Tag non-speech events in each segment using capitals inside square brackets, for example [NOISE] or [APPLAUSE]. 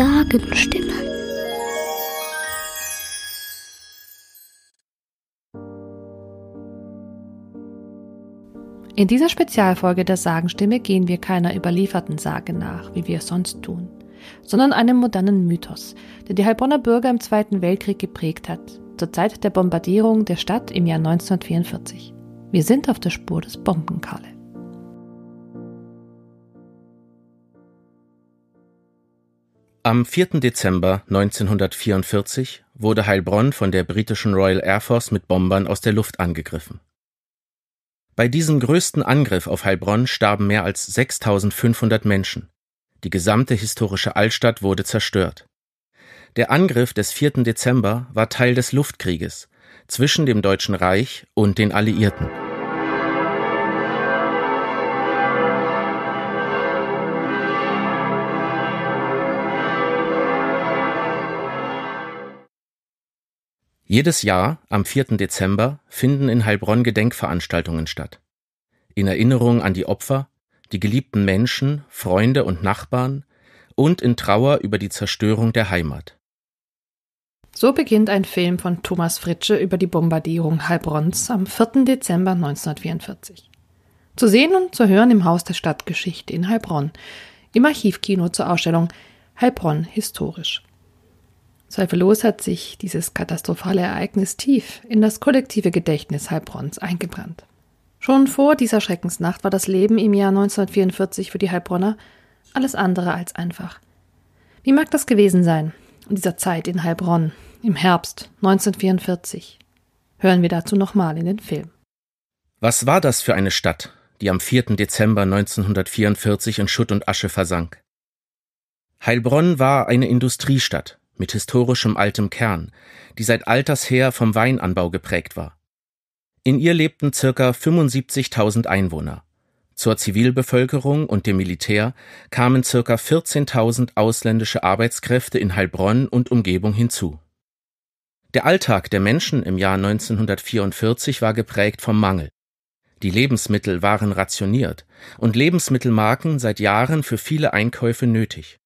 Sagenstimme. In dieser Spezialfolge der Sagenstimme gehen wir keiner überlieferten Sage nach, wie wir es sonst tun, sondern einem modernen Mythos, der die Heilbronner Bürger im Zweiten Weltkrieg geprägt hat, zur Zeit der Bombardierung der Stadt im Jahr 1944. Wir sind auf der Spur des Bombenkalle. Am 4. Dezember 1944 wurde Heilbronn von der britischen Royal Air Force mit Bombern aus der Luft angegriffen. Bei diesem größten Angriff auf Heilbronn starben mehr als 6500 Menschen. Die gesamte historische Altstadt wurde zerstört. Der Angriff des 4. Dezember war Teil des Luftkrieges zwischen dem Deutschen Reich und den Alliierten. Jedes Jahr am 4. Dezember finden in Heilbronn Gedenkveranstaltungen statt. In Erinnerung an die Opfer, die geliebten Menschen, Freunde und Nachbarn und in Trauer über die Zerstörung der Heimat. So beginnt ein Film von Thomas Fritsche über die Bombardierung Heilbronns am 4. Dezember 1944. Zu sehen und zu hören im Haus der Stadtgeschichte in Heilbronn, im Archivkino zur Ausstellung Heilbronn historisch. Zweifellos hat sich dieses katastrophale Ereignis tief in das kollektive Gedächtnis Heilbronns eingebrannt. Schon vor dieser Schreckensnacht war das Leben im Jahr 1944 für die Heilbronner alles andere als einfach. Wie mag das gewesen sein in dieser Zeit in Heilbronn im Herbst 1944? Hören wir dazu nochmal in den Film. Was war das für eine Stadt, die am 4. Dezember 1944 in Schutt und Asche versank? Heilbronn war eine Industriestadt mit historischem altem Kern, die seit alters her vom Weinanbau geprägt war. In ihr lebten circa 75.000 Einwohner. Zur Zivilbevölkerung und dem Militär kamen circa 14.000 ausländische Arbeitskräfte in Heilbronn und Umgebung hinzu. Der Alltag der Menschen im Jahr 1944 war geprägt vom Mangel. Die Lebensmittel waren rationiert und Lebensmittelmarken seit Jahren für viele Einkäufe nötig.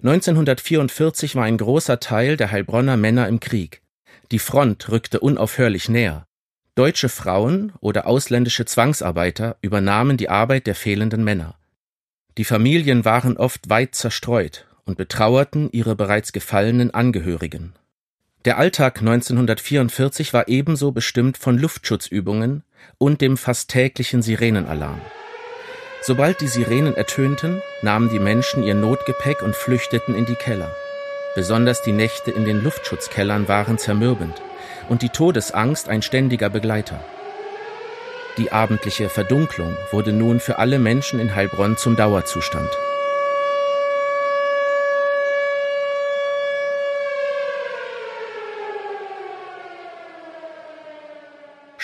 1944 war ein großer Teil der Heilbronner Männer im Krieg. Die Front rückte unaufhörlich näher. Deutsche Frauen oder ausländische Zwangsarbeiter übernahmen die Arbeit der fehlenden Männer. Die Familien waren oft weit zerstreut und betrauerten ihre bereits gefallenen Angehörigen. Der Alltag 1944 war ebenso bestimmt von Luftschutzübungen und dem fast täglichen Sirenenalarm. Sobald die Sirenen ertönten, nahmen die Menschen ihr Notgepäck und flüchteten in die Keller. Besonders die Nächte in den Luftschutzkellern waren zermürbend und die Todesangst ein ständiger Begleiter. Die abendliche Verdunklung wurde nun für alle Menschen in Heilbronn zum Dauerzustand.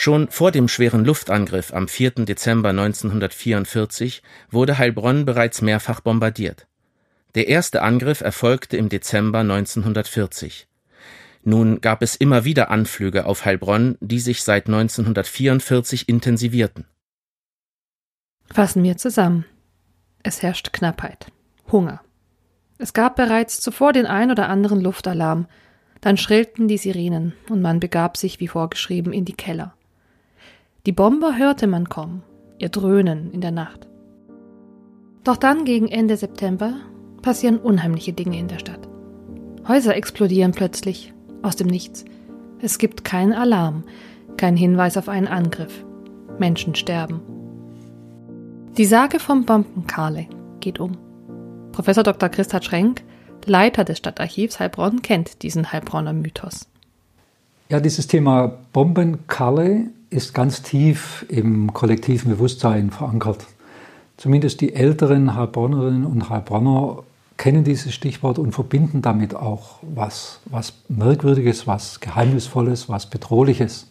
Schon vor dem schweren Luftangriff am 4. Dezember 1944 wurde Heilbronn bereits mehrfach bombardiert. Der erste Angriff erfolgte im Dezember 1940. Nun gab es immer wieder Anflüge auf Heilbronn, die sich seit 1944 intensivierten. Fassen wir zusammen. Es herrscht Knappheit, Hunger. Es gab bereits zuvor den ein oder anderen Luftalarm, dann schrillten die Sirenen und man begab sich wie vorgeschrieben in die Keller. Die Bomber hörte man kommen, ihr Dröhnen in der Nacht. Doch dann gegen Ende September passieren unheimliche Dinge in der Stadt. Häuser explodieren plötzlich, aus dem Nichts. Es gibt keinen Alarm, kein Hinweis auf einen Angriff. Menschen sterben. Die Sage vom Bombenkarle geht um. Professor Dr. Christa Schrenk, Leiter des Stadtarchivs Heilbronn, kennt diesen Heilbronner Mythos. Ja, dieses Thema Bombenkarle ist ganz tief im kollektiven Bewusstsein verankert. Zumindest die älteren Heilbronnerinnen und Heilbronner kennen dieses Stichwort und verbinden damit auch was, was Merkwürdiges, was Geheimnisvolles, was Bedrohliches.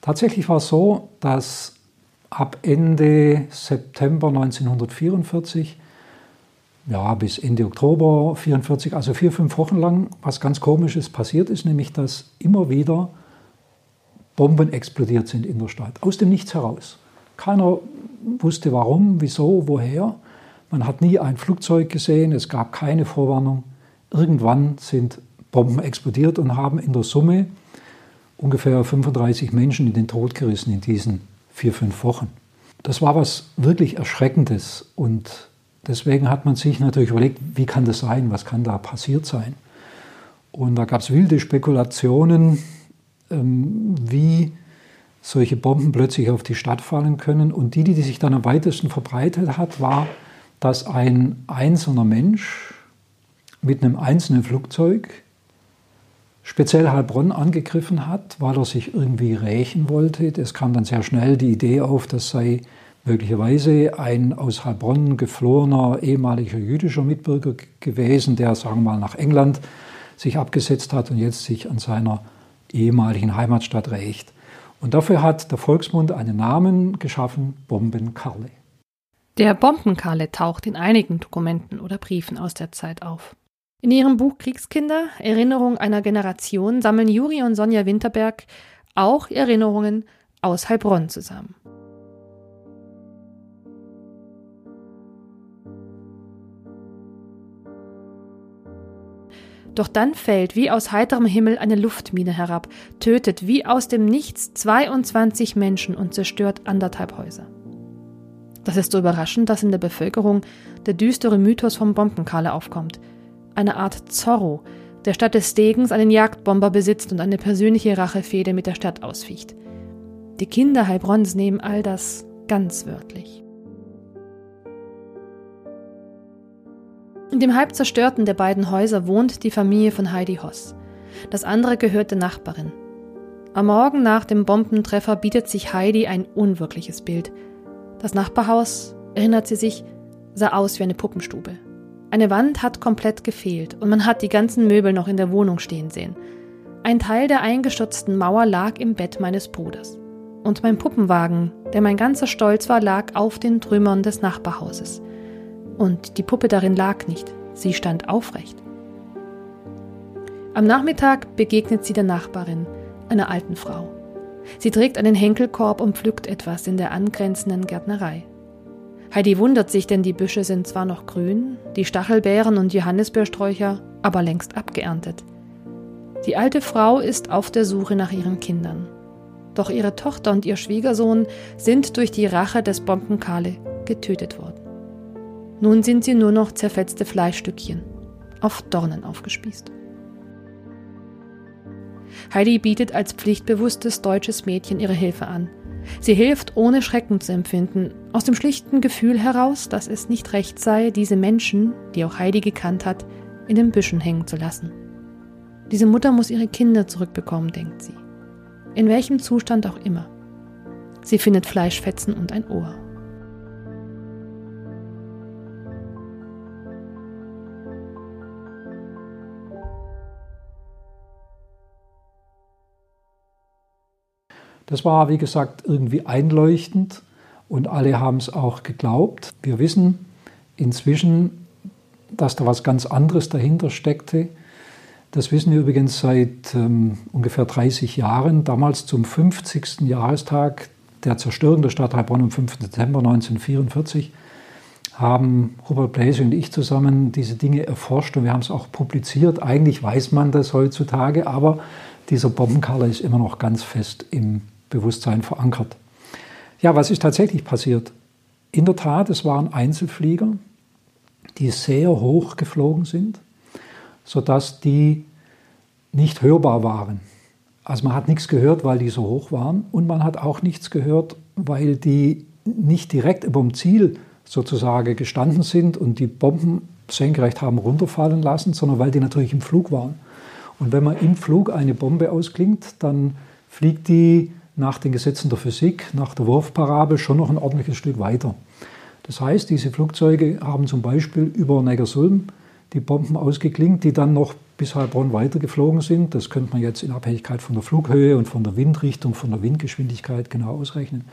Tatsächlich war es so, dass ab Ende September 1944 ja, bis Ende Oktober 1944, also vier, fünf Wochen lang, was ganz Komisches passiert ist, nämlich dass immer wieder Bomben explodiert sind in der Stadt, aus dem Nichts heraus. Keiner wusste warum, wieso, woher. Man hat nie ein Flugzeug gesehen, es gab keine Vorwarnung. Irgendwann sind Bomben explodiert und haben in der Summe ungefähr 35 Menschen in den Tod gerissen in diesen vier, fünf Wochen. Das war was wirklich Erschreckendes und deswegen hat man sich natürlich überlegt, wie kann das sein, was kann da passiert sein. Und da gab es wilde Spekulationen, wie solche Bomben plötzlich auf die Stadt fallen können. Und die, die sich dann am weitesten verbreitet hat, war, dass ein einzelner Mensch mit einem einzelnen Flugzeug speziell Heilbronn angegriffen hat, weil er sich irgendwie rächen wollte. Es kam dann sehr schnell die Idee auf, das sei möglicherweise ein aus Heilbronn geflohener ehemaliger jüdischer Mitbürger gewesen, der, sagen wir mal, nach England sich abgesetzt hat und jetzt sich an seiner ehemaligen Heimatstadt rächt. Und dafür hat der Volksmund einen Namen geschaffen, Bombenkarle. Der Bombenkarle taucht in einigen Dokumenten oder Briefen aus der Zeit auf. In ihrem Buch Kriegskinder, Erinnerung einer Generation sammeln Juri und Sonja Winterberg auch Erinnerungen aus Heilbronn zusammen. Doch dann fällt wie aus heiterem Himmel eine Luftmine herab, tötet wie aus dem Nichts 22 Menschen und zerstört anderthalb Häuser. Das ist so überraschend, dass in der Bevölkerung der düstere Mythos vom Bombenkarle aufkommt – eine Art Zorro, der statt des Degens einen Jagdbomber besitzt und eine persönliche Rachefehde mit der Stadt ausficht. Die Kinder Heilbronns nehmen all das ganz wörtlich. In dem halb zerstörten der beiden Häuser wohnt die Familie von Heidi Hoss. Das andere gehört der Nachbarin. Am Morgen nach dem Bombentreffer bietet sich Heidi ein unwirkliches Bild. Das Nachbarhaus, erinnert sie sich, sah aus wie eine Puppenstube. Eine Wand hat komplett gefehlt und man hat die ganzen Möbel noch in der Wohnung stehen sehen. Ein Teil der eingestürzten Mauer lag im Bett meines Bruders. Und mein Puppenwagen, der mein ganzer Stolz war, lag auf den Trümmern des Nachbarhauses. Und die Puppe darin lag nicht, sie stand aufrecht. Am Nachmittag begegnet sie der Nachbarin, einer alten Frau. Sie trägt einen Henkelkorb und pflückt etwas in der angrenzenden Gärtnerei. Heidi wundert sich, denn die Büsche sind zwar noch grün, die Stachelbeeren und Johannisbeersträucher aber längst abgeerntet. Die alte Frau ist auf der Suche nach ihren Kindern. Doch ihre Tochter und ihr Schwiegersohn sind durch die Rache des Bombenkale getötet worden. Nun sind sie nur noch zerfetzte Fleischstückchen, auf Dornen aufgespießt. Heidi bietet als pflichtbewusstes deutsches Mädchen ihre Hilfe an – Sie hilft, ohne Schrecken zu empfinden, aus dem schlichten Gefühl heraus, dass es nicht recht sei, diese Menschen, die auch Heidi gekannt hat, in den Büschen hängen zu lassen. Diese Mutter muss ihre Kinder zurückbekommen, denkt sie. In welchem Zustand auch immer. Sie findet Fleischfetzen und ein Ohr. Das war, wie gesagt, irgendwie einleuchtend und alle haben es auch geglaubt. Wir wissen inzwischen, dass da was ganz anderes dahinter steckte. Das wissen wir übrigens seit ähm, ungefähr 30 Jahren. Damals zum 50. Jahrestag der Zerstörung der Stadt Heilbronn am 5. Dezember 1944 haben Robert Bläse und ich zusammen diese Dinge erforscht und wir haben es auch publiziert. Eigentlich weiß man das heutzutage, aber dieser Bombenkaller ist immer noch ganz fest im Bewusstsein verankert. Ja, was ist tatsächlich passiert? In der Tat, es waren Einzelflieger, die sehr hoch geflogen sind, sodass die nicht hörbar waren. Also man hat nichts gehört, weil die so hoch waren und man hat auch nichts gehört, weil die nicht direkt über dem Ziel sozusagen gestanden sind und die Bomben senkrecht haben runterfallen lassen, sondern weil die natürlich im Flug waren. Und wenn man im Flug eine Bombe ausklingt, dann fliegt die nach den Gesetzen der Physik, nach der Wurfparabel schon noch ein ordentliches Stück weiter. Das heißt, diese Flugzeuge haben zum Beispiel über Negersulm die Bomben ausgeklingt, die dann noch bis Heilbronn weitergeflogen sind. Das könnte man jetzt in Abhängigkeit von der Flughöhe und von der Windrichtung, von der Windgeschwindigkeit genau ausrechnen.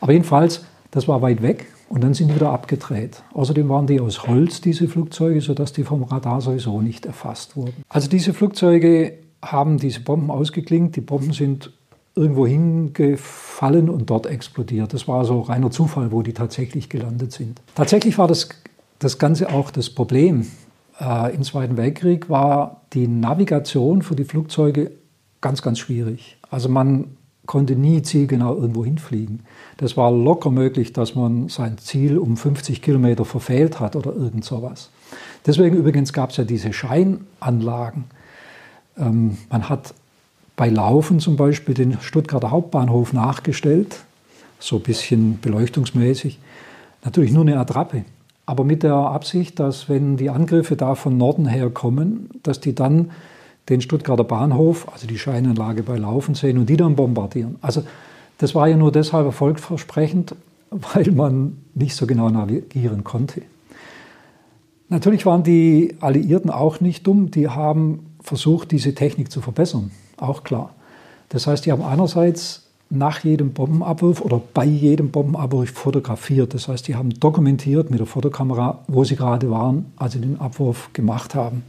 Aber jedenfalls, das war weit weg und dann sind die wieder abgedreht. Außerdem waren die aus Holz, diese Flugzeuge, sodass die vom Radar sowieso nicht erfasst wurden. Also diese Flugzeuge haben diese Bomben ausgeklingt. Die Bomben sind irgendwo hingefallen und dort explodiert. Das war so reiner Zufall, wo die tatsächlich gelandet sind. Tatsächlich war das das Ganze auch das Problem. Äh, Im Zweiten Weltkrieg war die Navigation für die Flugzeuge ganz, ganz schwierig. Also man konnte nie zielgenau irgendwo hinfliegen. Das war locker möglich, dass man sein Ziel um 50 Kilometer verfehlt hat oder irgend sowas. Deswegen übrigens gab es ja diese Scheinanlagen. Ähm, man hat bei Laufen zum Beispiel den Stuttgarter Hauptbahnhof nachgestellt, so ein bisschen beleuchtungsmäßig. Natürlich nur eine Attrappe, aber mit der Absicht, dass wenn die Angriffe da von Norden her kommen, dass die dann den Stuttgarter Bahnhof, also die Scheinanlage bei Laufen sehen und die dann bombardieren. Also das war ja nur deshalb erfolgversprechend, [LAUGHS] weil man nicht so genau navigieren konnte. Natürlich waren die Alliierten auch nicht dumm, die haben versucht, diese Technik zu verbessern, auch klar. Das heißt, die haben einerseits nach jedem Bombenabwurf oder bei jedem Bombenabwurf fotografiert. Das heißt, die haben dokumentiert mit der Fotokamera, wo sie gerade waren, als sie den Abwurf gemacht haben.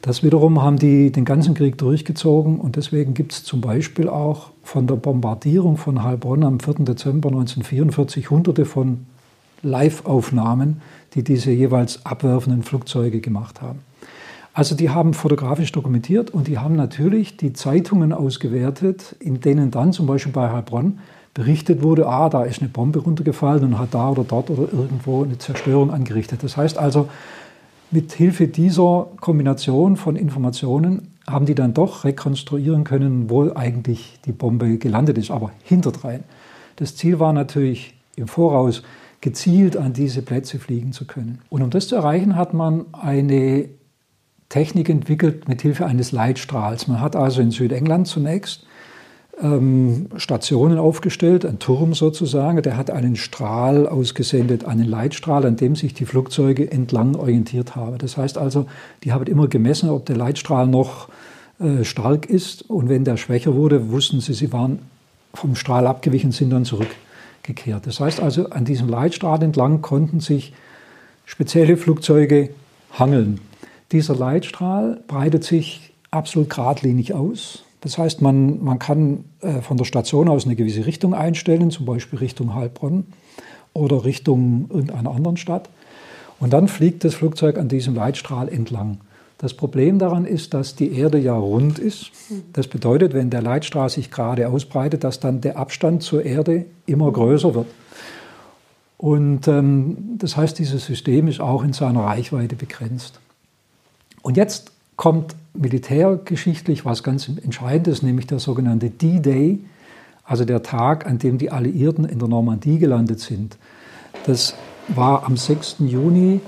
Das wiederum haben die den ganzen Krieg durchgezogen und deswegen gibt es zum Beispiel auch von der Bombardierung von Heilbronn am 4. Dezember 1944 hunderte von Live-Aufnahmen, die diese jeweils abwerfenden Flugzeuge gemacht haben. Also die haben fotografisch dokumentiert und die haben natürlich die Zeitungen ausgewertet, in denen dann zum Beispiel bei Heilbronn berichtet wurde, ah, da ist eine Bombe runtergefallen und hat da oder dort oder irgendwo eine Zerstörung angerichtet. Das heißt also, mit Hilfe dieser Kombination von Informationen haben die dann doch rekonstruieren können, wo eigentlich die Bombe gelandet ist, aber hinterdrein. Das Ziel war natürlich im Voraus gezielt an diese Plätze fliegen zu können. Und um das zu erreichen, hat man eine Technik entwickelt mit Hilfe eines Leitstrahls. Man hat also in Südengland zunächst ähm, Stationen aufgestellt, ein Turm sozusagen. Der hat einen Strahl ausgesendet, einen Leitstrahl, an dem sich die Flugzeuge entlang orientiert haben. Das heißt also, die haben immer gemessen, ob der Leitstrahl noch äh, stark ist. Und wenn der schwächer wurde, wussten sie, sie waren vom Strahl abgewichen, sind dann zurückgekehrt. Das heißt also, an diesem Leitstrahl entlang konnten sich spezielle Flugzeuge hangeln. Dieser Leitstrahl breitet sich absolut geradlinig aus. Das heißt, man, man kann äh, von der Station aus eine gewisse Richtung einstellen, zum Beispiel Richtung Heilbronn oder Richtung irgendeiner anderen Stadt. Und dann fliegt das Flugzeug an diesem Leitstrahl entlang. Das Problem daran ist, dass die Erde ja rund ist. Das bedeutet, wenn der Leitstrahl sich gerade ausbreitet, dass dann der Abstand zur Erde immer größer wird. Und ähm, das heißt, dieses System ist auch in seiner Reichweite begrenzt. Und jetzt kommt militärgeschichtlich was ganz Entscheidendes, nämlich der sogenannte D-Day, also der Tag, an dem die Alliierten in der Normandie gelandet sind. Das war am 6. Juni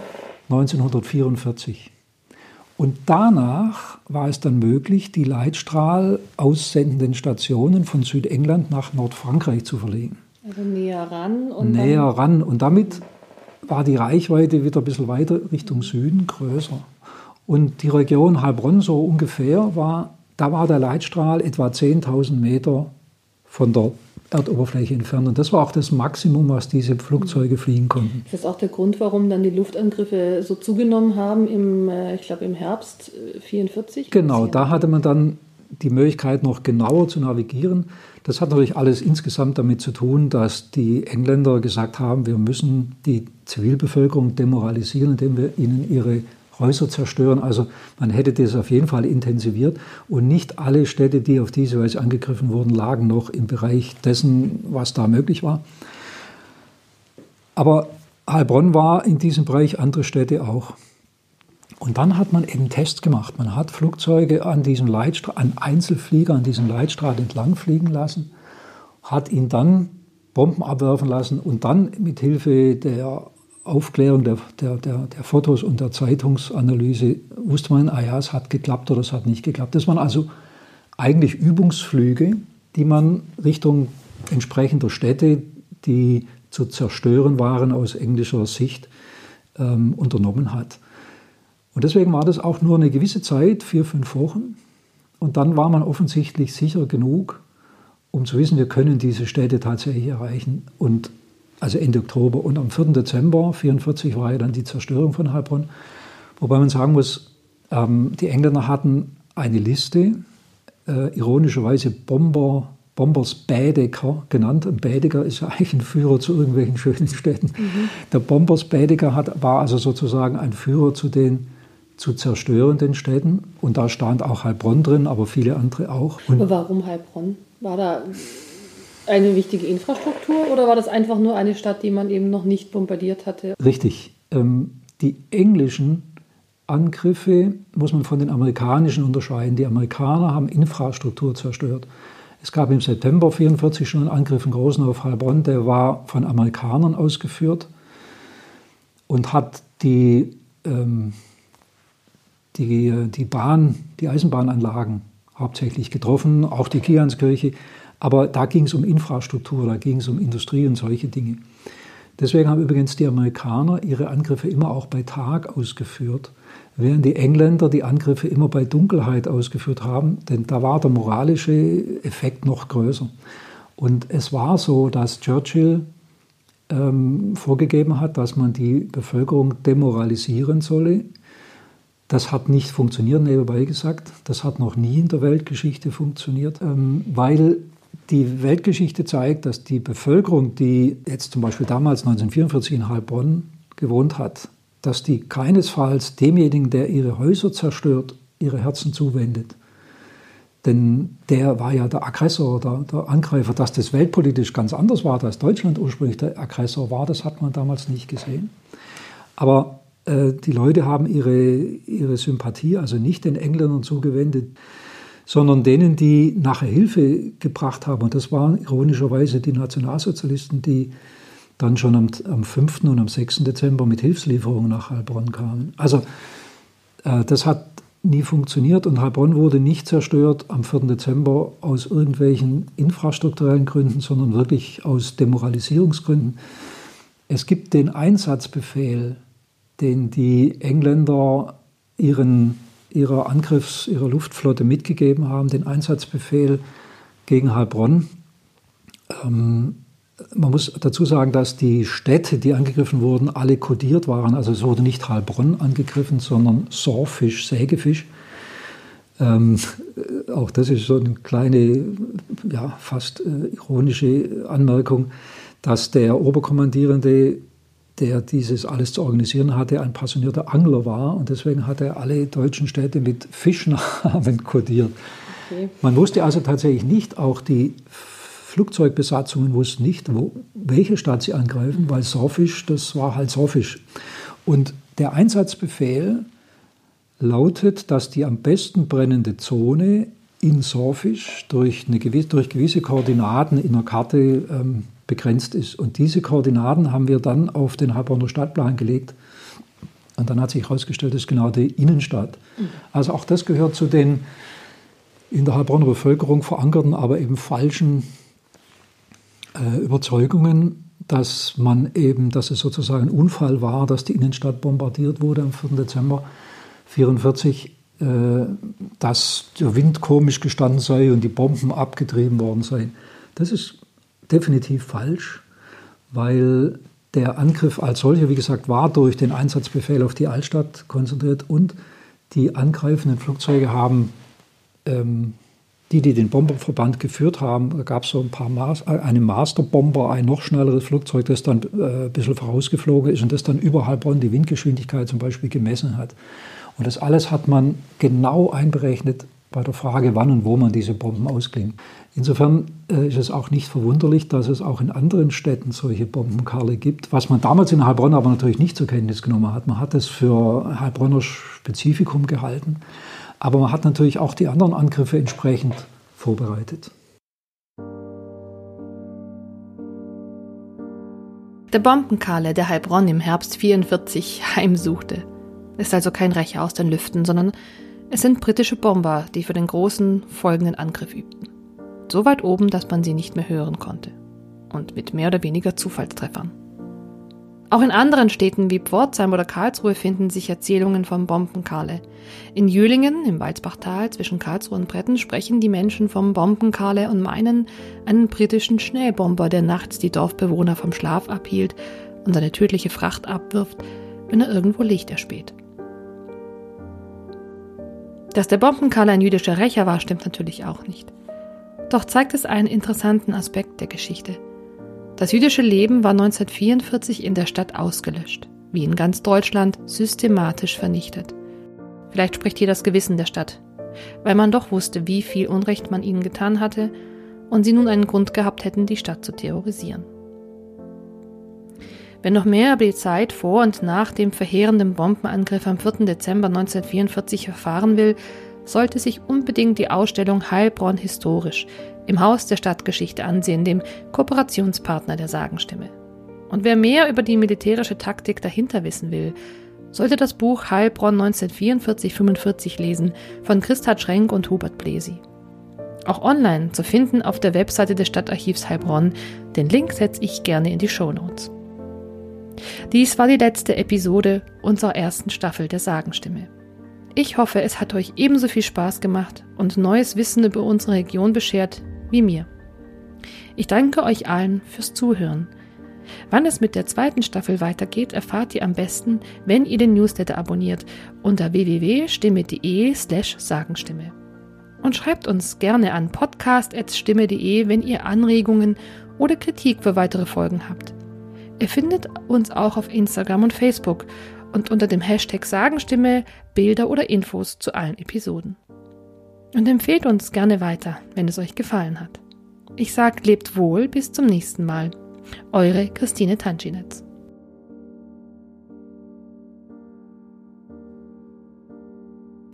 1944. Und danach war es dann möglich, die Leitstrahl aussendenden Stationen von Südengland nach Nordfrankreich zu verlegen. Also näher ran. Und näher ran. Und damit war die Reichweite wieder ein bisschen weiter Richtung Süden größer. Und die Region Heilbronn so ungefähr war, da war der Leitstrahl etwa 10.000 Meter von der Erdoberfläche entfernt. Und das war auch das Maximum, was diese Flugzeuge fliegen konnten. Das ist auch der Grund, warum dann die Luftangriffe so zugenommen haben im, äh, ich glaube, im Herbst 1944. Äh, genau, da hatte man dann die Möglichkeit, noch genauer zu navigieren. Das hat natürlich alles insgesamt damit zu tun, dass die Engländer gesagt haben, wir müssen die Zivilbevölkerung demoralisieren, indem wir ihnen ihre Häuser zerstören. Also man hätte das auf jeden Fall intensiviert. Und nicht alle Städte, die auf diese Weise angegriffen wurden, lagen noch im Bereich dessen, was da möglich war. Aber Heilbronn war in diesem Bereich, andere Städte auch. Und dann hat man eben Tests gemacht. Man hat Flugzeuge an diesem Leitstrahl, an Einzelflieger an diesem Leitstrahl entlang fliegen lassen, hat ihn dann Bomben abwerfen lassen und dann mit Hilfe der Aufklärung der, der, der, der, Fotos und der Zeitungsanalyse wusste man, ah ja, es hat geklappt oder es hat nicht geklappt. Das waren also eigentlich Übungsflüge, die man Richtung entsprechender Städte, die zu zerstören waren aus englischer Sicht, ähm, unternommen hat. Und deswegen war das auch nur eine gewisse Zeit, vier, fünf Wochen. Und dann war man offensichtlich sicher genug, um zu wissen, wir können diese Städte tatsächlich erreichen. Und also Ende Oktober. Und am 4. Dezember 1944 war ja dann die Zerstörung von Heilbronn. Wobei man sagen muss, ähm, die Engländer hatten eine Liste, äh, ironischerweise Bomber Bombers Baedeker genannt. Ein Baedeker ist ja [LAUGHS] eigentlich ein Führer zu irgendwelchen schönen Städten. Mhm. Der Bombers Baedeker hat, war also sozusagen ein Führer zu den zu zerstörenden Städten. Und da stand auch Heilbronn drin, aber viele andere auch. Und warum Heilbronn? War da eine wichtige Infrastruktur oder war das einfach nur eine Stadt, die man eben noch nicht bombardiert hatte? Richtig. Ähm, die englischen Angriffe muss man von den amerikanischen unterscheiden. Die Amerikaner haben Infrastruktur zerstört. Es gab im September 1944 schon einen Angriff in Großen auf Heilbronn, der war von Amerikanern ausgeführt und hat die, ähm, die, die Bahn, die Eisenbahnanlagen hauptsächlich getroffen, auch die Kianskirche. Aber da ging es um Infrastruktur, da ging es um Industrie und solche Dinge. Deswegen haben übrigens die Amerikaner ihre Angriffe immer auch bei Tag ausgeführt, während die Engländer die Angriffe immer bei Dunkelheit ausgeführt haben, denn da war der moralische Effekt noch größer. Und es war so, dass Churchill ähm, vorgegeben hat, dass man die Bevölkerung demoralisieren solle. Das hat nicht funktioniert, nebenbei gesagt. Das hat noch nie in der Weltgeschichte funktioniert, ähm, weil die Weltgeschichte zeigt, dass die Bevölkerung, die jetzt zum Beispiel damals 1944 in Heilbronn gewohnt hat, dass die keinesfalls demjenigen, der ihre Häuser zerstört, ihre Herzen zuwendet. Denn der war ja der Aggressor, der, der, Angreifer. Dass das weltpolitisch ganz anders war, dass Deutschland ursprünglich der Aggressor war, das hat man damals nicht gesehen. Aber äh, die Leute haben ihre, ihre Sympathie also nicht den Engländern zugewendet, sondern denen, die nachher Hilfe gebracht haben. Und das waren ironischerweise die Nationalsozialisten, die dann schon am, am 5. und am 6. Dezember mit Hilfslieferungen nach Heilbronn kamen. Also äh, das hat nie funktioniert und Heilbronn wurde nicht zerstört am 4. Dezember aus irgendwelchen infrastrukturellen Gründen, sondern wirklich aus Demoralisierungsgründen. Es gibt den Einsatzbefehl, den die Engländer ihren ihrer Angriffs-, ihrer Luftflotte mitgegeben haben, den Einsatzbefehl gegen Heilbronn. Ähm, man muss dazu sagen, dass die Städte, die angegriffen wurden, alle kodiert waren. Also es wurde nicht Heilbronn angegriffen, sondern Sorfisch, Sägefisch. Ähm, auch das ist so eine kleine, ja, fast äh, ironische Anmerkung, dass der Oberkommandierende der dieses alles zu organisieren hatte, ein passionierter Angler war und deswegen hat er alle deutschen Städte mit Fischnamen [LAUGHS] kodiert. Okay. Man wusste also tatsächlich nicht, auch die Flugzeugbesatzungen wussten nicht, wo, welche Stadt sie angreifen, weil Sorfisch, das war halt Sorfisch. Und der Einsatzbefehl lautet, dass die am besten brennende Zone in Sorfisch durch, eine, durch gewisse Koordinaten in der Karte ähm, begrenzt ist. Und diese Koordinaten haben wir dann auf den Heilbronner Stadtplan gelegt. Und dann hat sich herausgestellt, das ist genau die Innenstadt. Mhm. Also auch das gehört zu den in der Heilbronner Bevölkerung verankerten, aber eben falschen äh, Überzeugungen, dass man eben, dass es sozusagen ein Unfall war, dass die Innenstadt bombardiert wurde am 4. Dezember 1944, äh, dass der Wind komisch gestanden sei und die Bomben abgetrieben worden seien. Das ist definitiv falsch, weil der Angriff als solcher, wie gesagt, war durch den Einsatzbefehl auf die Altstadt konzentriert und die angreifenden Flugzeuge haben, ähm, die, die den Bomberverband geführt haben, da gab es so ein paar, Mas äh, einen Masterbomber, ein noch schnelleres Flugzeug, das dann äh, ein bisschen vorausgeflogen ist und das dann über Heilbronn die Windgeschwindigkeit zum Beispiel gemessen hat. Und das alles hat man genau einberechnet bei der Frage, wann und wo man diese Bomben ausklingt. Insofern äh, ist es auch nicht verwunderlich, dass es auch in anderen Städten solche Bombenkarle gibt, was man damals in Heilbronn aber natürlich nicht zur Kenntnis genommen hat. Man hat es für Heilbronner Spezifikum gehalten, aber man hat natürlich auch die anderen Angriffe entsprechend vorbereitet. Der Bombenkarle, der Heilbronn im Herbst 44 heimsuchte, ist also kein Rächer aus den Lüften, sondern es sind britische Bomber, die für den großen folgenden Angriff übten. So weit oben, dass man sie nicht mehr hören konnte. Und mit mehr oder weniger Zufallstreffern. Auch in anderen Städten wie Pforzheim oder Karlsruhe finden sich Erzählungen vom Bombenkarle. In Jülingen, im Walzbachtal zwischen Karlsruhe und Bretten, sprechen die Menschen vom Bombenkarle und meinen einen britischen Schnellbomber, der nachts die Dorfbewohner vom Schlaf abhielt und eine tödliche Fracht abwirft, wenn er irgendwo Licht erspäht. Dass der Bombenkarle ein jüdischer Rächer war, stimmt natürlich auch nicht. Doch zeigt es einen interessanten Aspekt der Geschichte. Das jüdische Leben war 1944 in der Stadt ausgelöscht, wie in ganz Deutschland systematisch vernichtet. Vielleicht spricht hier das Gewissen der Stadt, weil man doch wusste, wie viel Unrecht man ihnen getan hatte und sie nun einen Grund gehabt hätten, die Stadt zu terrorisieren. Wer noch mehr über die Zeit vor und nach dem verheerenden Bombenangriff am 4. Dezember 1944 erfahren will, sollte sich unbedingt die Ausstellung Heilbronn historisch im Haus der Stadtgeschichte ansehen, dem Kooperationspartner der Sagenstimme. Und wer mehr über die militärische Taktik dahinter wissen will, sollte das Buch Heilbronn 1944-45 lesen von Christa Schrenk und Hubert Blesi. Auch online zu finden auf der Webseite des Stadtarchivs Heilbronn. Den Link setze ich gerne in die Show Notes. Dies war die letzte Episode unserer ersten Staffel der Sagenstimme. Ich hoffe, es hat euch ebenso viel Spaß gemacht und neues Wissen über unsere Region beschert wie mir. Ich danke euch allen fürs Zuhören. Wann es mit der zweiten Staffel weitergeht, erfahrt ihr am besten, wenn ihr den Newsletter abonniert unter www.stimme.de slash Sagenstimme. Und schreibt uns gerne an podcast.stimme.de, wenn ihr Anregungen oder Kritik für weitere Folgen habt. Ihr findet uns auch auf Instagram und Facebook und unter dem Hashtag Sagenstimme Bilder oder Infos zu allen Episoden. Und empfehlt uns gerne weiter, wenn es euch gefallen hat. Ich sag lebt wohl, bis zum nächsten Mal. Eure Christine Tanschinetz.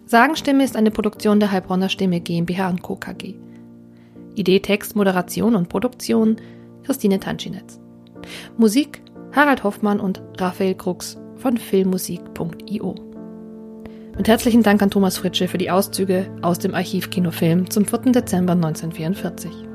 Sagenstimme ist eine Produktion der Heilbronner Stimme GmbH Co. KG. Idee, Text, Moderation und Produktion Christine Tanschinetz. Musik Harald Hoffmann und Raphael Krux von filmmusik.io. Mit herzlichen Dank an Thomas Fritsche für die Auszüge aus dem Archiv Kinofilm zum 4. Dezember 1944.